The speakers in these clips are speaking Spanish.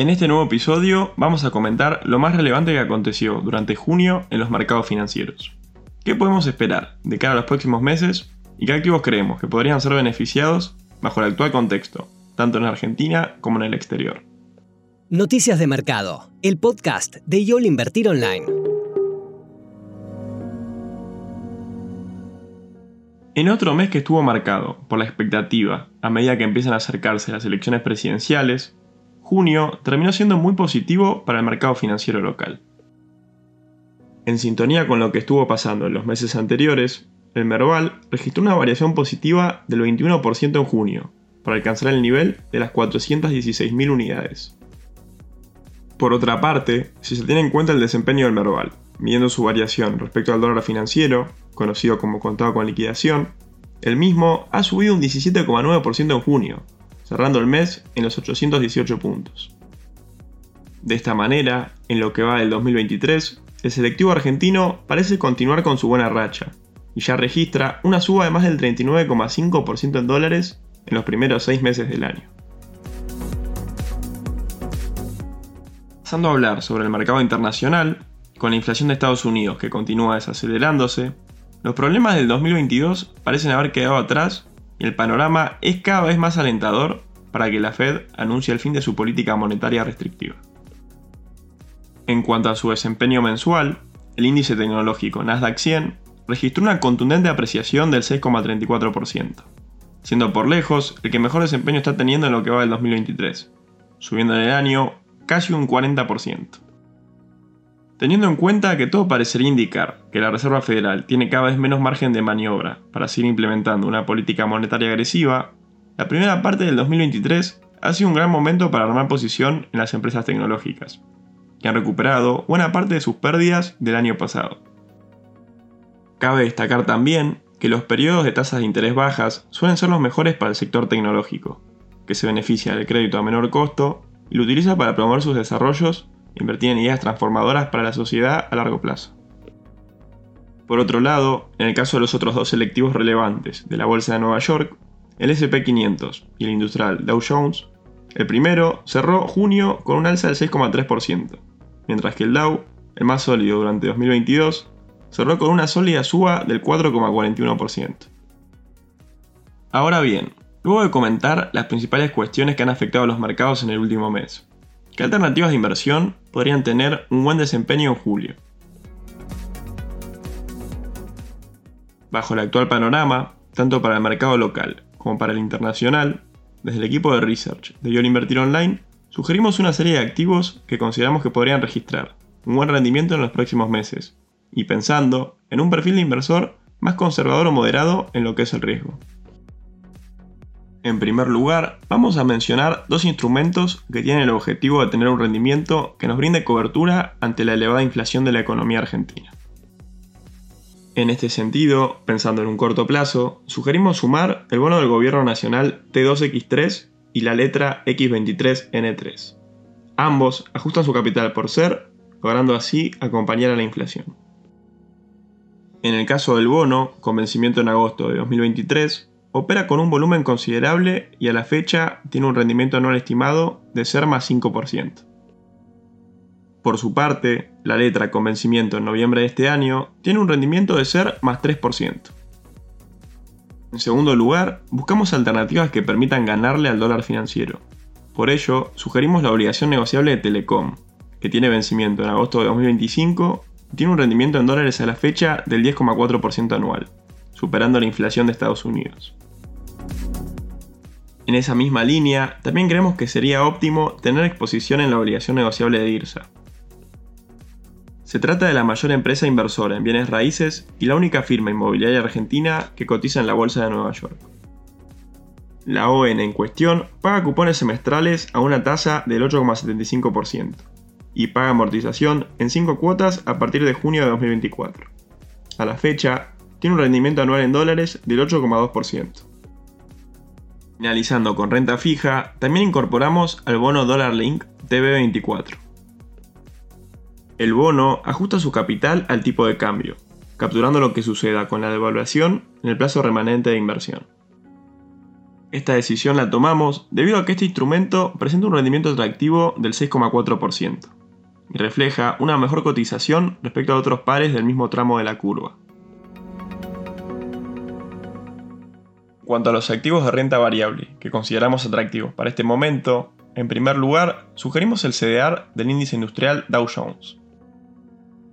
En este nuevo episodio vamos a comentar lo más relevante que aconteció durante junio en los mercados financieros. ¿Qué podemos esperar de cara a los próximos meses y qué activos creemos que podrían ser beneficiados bajo el actual contexto, tanto en Argentina como en el exterior? Noticias de Mercado, el podcast de YOL Invertir Online. En otro mes que estuvo marcado por la expectativa a medida que empiezan a acercarse las elecciones presidenciales, junio terminó siendo muy positivo para el mercado financiero local. En sintonía con lo que estuvo pasando en los meses anteriores, el Merval registró una variación positiva del 21% en junio, para alcanzar el nivel de las 416.000 unidades. Por otra parte, si se tiene en cuenta el desempeño del Merval, midiendo su variación respecto al dólar financiero, conocido como contado con liquidación, el mismo ha subido un 17,9% en junio, cerrando el mes en los 818 puntos. De esta manera, en lo que va del 2023, el selectivo argentino parece continuar con su buena racha, y ya registra una suba de más del 39,5% en dólares en los primeros 6 meses del año. Pasando a hablar sobre el mercado internacional, con la inflación de Estados Unidos que continúa desacelerándose, los problemas del 2022 parecen haber quedado atrás y el panorama es cada vez más alentador para que la Fed anuncie el fin de su política monetaria restrictiva. En cuanto a su desempeño mensual, el índice tecnológico Nasdaq 100 registró una contundente apreciación del 6,34%, siendo por lejos el que mejor desempeño está teniendo en lo que va del 2023, subiendo en el año casi un 40%. Teniendo en cuenta que todo parecería indicar que la Reserva Federal tiene cada vez menos margen de maniobra para seguir implementando una política monetaria agresiva, la primera parte del 2023 ha sido un gran momento para armar posición en las empresas tecnológicas, que han recuperado buena parte de sus pérdidas del año pasado. Cabe destacar también que los periodos de tasas de interés bajas suelen ser los mejores para el sector tecnológico, que se beneficia del crédito a menor costo y lo utiliza para promover sus desarrollos invertir en ideas transformadoras para la sociedad a largo plazo. Por otro lado, en el caso de los otros dos selectivos relevantes de la Bolsa de Nueva York, el SP500 y el industrial Dow Jones, el primero cerró junio con un alza del 6,3%, mientras que el Dow, el más sólido durante 2022, cerró con una sólida suba del 4,41%. Ahora bien, luego de comentar las principales cuestiones que han afectado a los mercados en el último mes, ¿Qué alternativas de inversión podrían tener un buen desempeño en julio? Bajo el actual panorama, tanto para el mercado local como para el internacional, desde el equipo de research de Yo Invertir Online, sugerimos una serie de activos que consideramos que podrían registrar un buen rendimiento en los próximos meses, y pensando en un perfil de inversor más conservador o moderado en lo que es el riesgo. En primer lugar, vamos a mencionar dos instrumentos que tienen el objetivo de tener un rendimiento que nos brinde cobertura ante la elevada inflación de la economía argentina. En este sentido, pensando en un corto plazo, sugerimos sumar el bono del Gobierno Nacional T2X3 y la letra X23N3. Ambos ajustan su capital por ser, logrando así acompañar a la inflación. En el caso del bono, con vencimiento en agosto de 2023, opera con un volumen considerable y a la fecha tiene un rendimiento anual estimado de ser más 5%. Por su parte, la letra con vencimiento en noviembre de este año tiene un rendimiento de ser más 3%. En segundo lugar, buscamos alternativas que permitan ganarle al dólar financiero. Por ello, sugerimos la obligación negociable de Telecom, que tiene vencimiento en agosto de 2025 y tiene un rendimiento en dólares a la fecha del 10,4% anual superando la inflación de Estados Unidos. En esa misma línea, también creemos que sería óptimo tener exposición en la obligación negociable de IRSA. Se trata de la mayor empresa inversora en bienes raíces y la única firma inmobiliaria argentina que cotiza en la Bolsa de Nueva York. La ON en cuestión paga cupones semestrales a una tasa del 8,75% y paga amortización en 5 cuotas a partir de junio de 2024. A la fecha, tiene un rendimiento anual en dólares del 8,2%. Finalizando con renta fija, también incorporamos al bono Dollar Link TB24. El bono ajusta su capital al tipo de cambio, capturando lo que suceda con la devaluación en el plazo remanente de inversión. Esta decisión la tomamos debido a que este instrumento presenta un rendimiento atractivo del 6,4% y refleja una mejor cotización respecto a otros pares del mismo tramo de la curva. Cuanto a los activos de renta variable que consideramos atractivos para este momento, en primer lugar, sugerimos el CDR del índice industrial Dow Jones.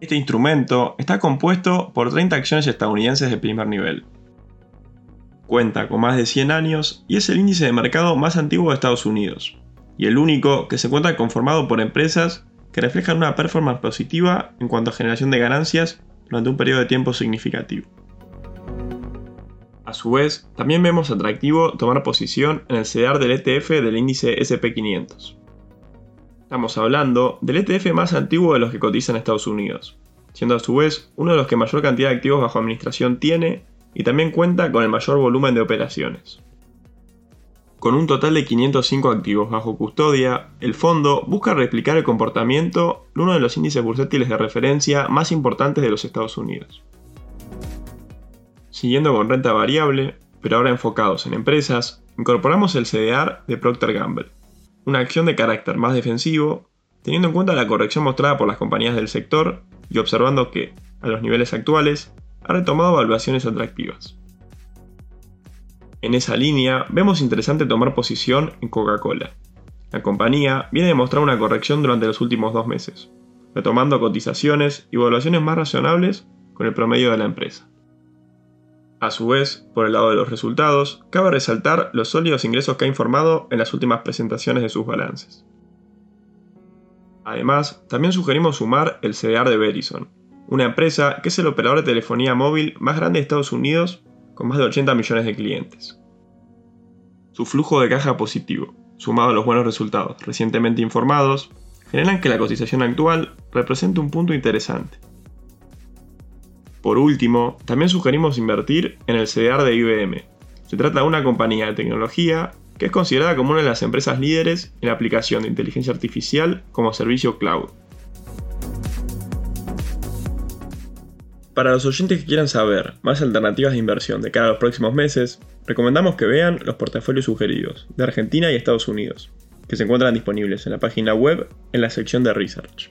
Este instrumento está compuesto por 30 acciones estadounidenses de primer nivel. Cuenta con más de 100 años y es el índice de mercado más antiguo de Estados Unidos, y el único que se encuentra conformado por empresas que reflejan una performance positiva en cuanto a generación de ganancias durante un periodo de tiempo significativo. A su vez, también vemos atractivo tomar posición en el CDR del ETF del índice SP500. Estamos hablando del ETF más antiguo de los que cotizan en Estados Unidos, siendo a su vez uno de los que mayor cantidad de activos bajo administración tiene y también cuenta con el mayor volumen de operaciones. Con un total de 505 activos bajo custodia, el fondo busca replicar el comportamiento de uno de los índices bursátiles de referencia más importantes de los Estados Unidos. Siguiendo con renta variable, pero ahora enfocados en empresas, incorporamos el CDR de Procter Gamble, una acción de carácter más defensivo, teniendo en cuenta la corrección mostrada por las compañías del sector y observando que, a los niveles actuales, ha retomado valuaciones atractivas. En esa línea, vemos interesante tomar posición en Coca-Cola. La compañía viene a mostrar una corrección durante los últimos dos meses, retomando cotizaciones y valuaciones más razonables con el promedio de la empresa. A su vez, por el lado de los resultados, cabe resaltar los sólidos ingresos que ha informado en las últimas presentaciones de sus balances. Además, también sugerimos sumar el CDR de Verizon, una empresa que es el operador de telefonía móvil más grande de Estados Unidos con más de 80 millones de clientes. Su flujo de caja positivo, sumado a los buenos resultados recientemente informados, generan que la cotización actual represente un punto interesante. Por último, también sugerimos invertir en el CDR de IBM. Se trata de una compañía de tecnología que es considerada como una de las empresas líderes en la aplicación de inteligencia artificial como servicio cloud. Para los oyentes que quieran saber más alternativas de inversión de cara a los próximos meses, recomendamos que vean los portafolios sugeridos de Argentina y Estados Unidos, que se encuentran disponibles en la página web en la sección de Research.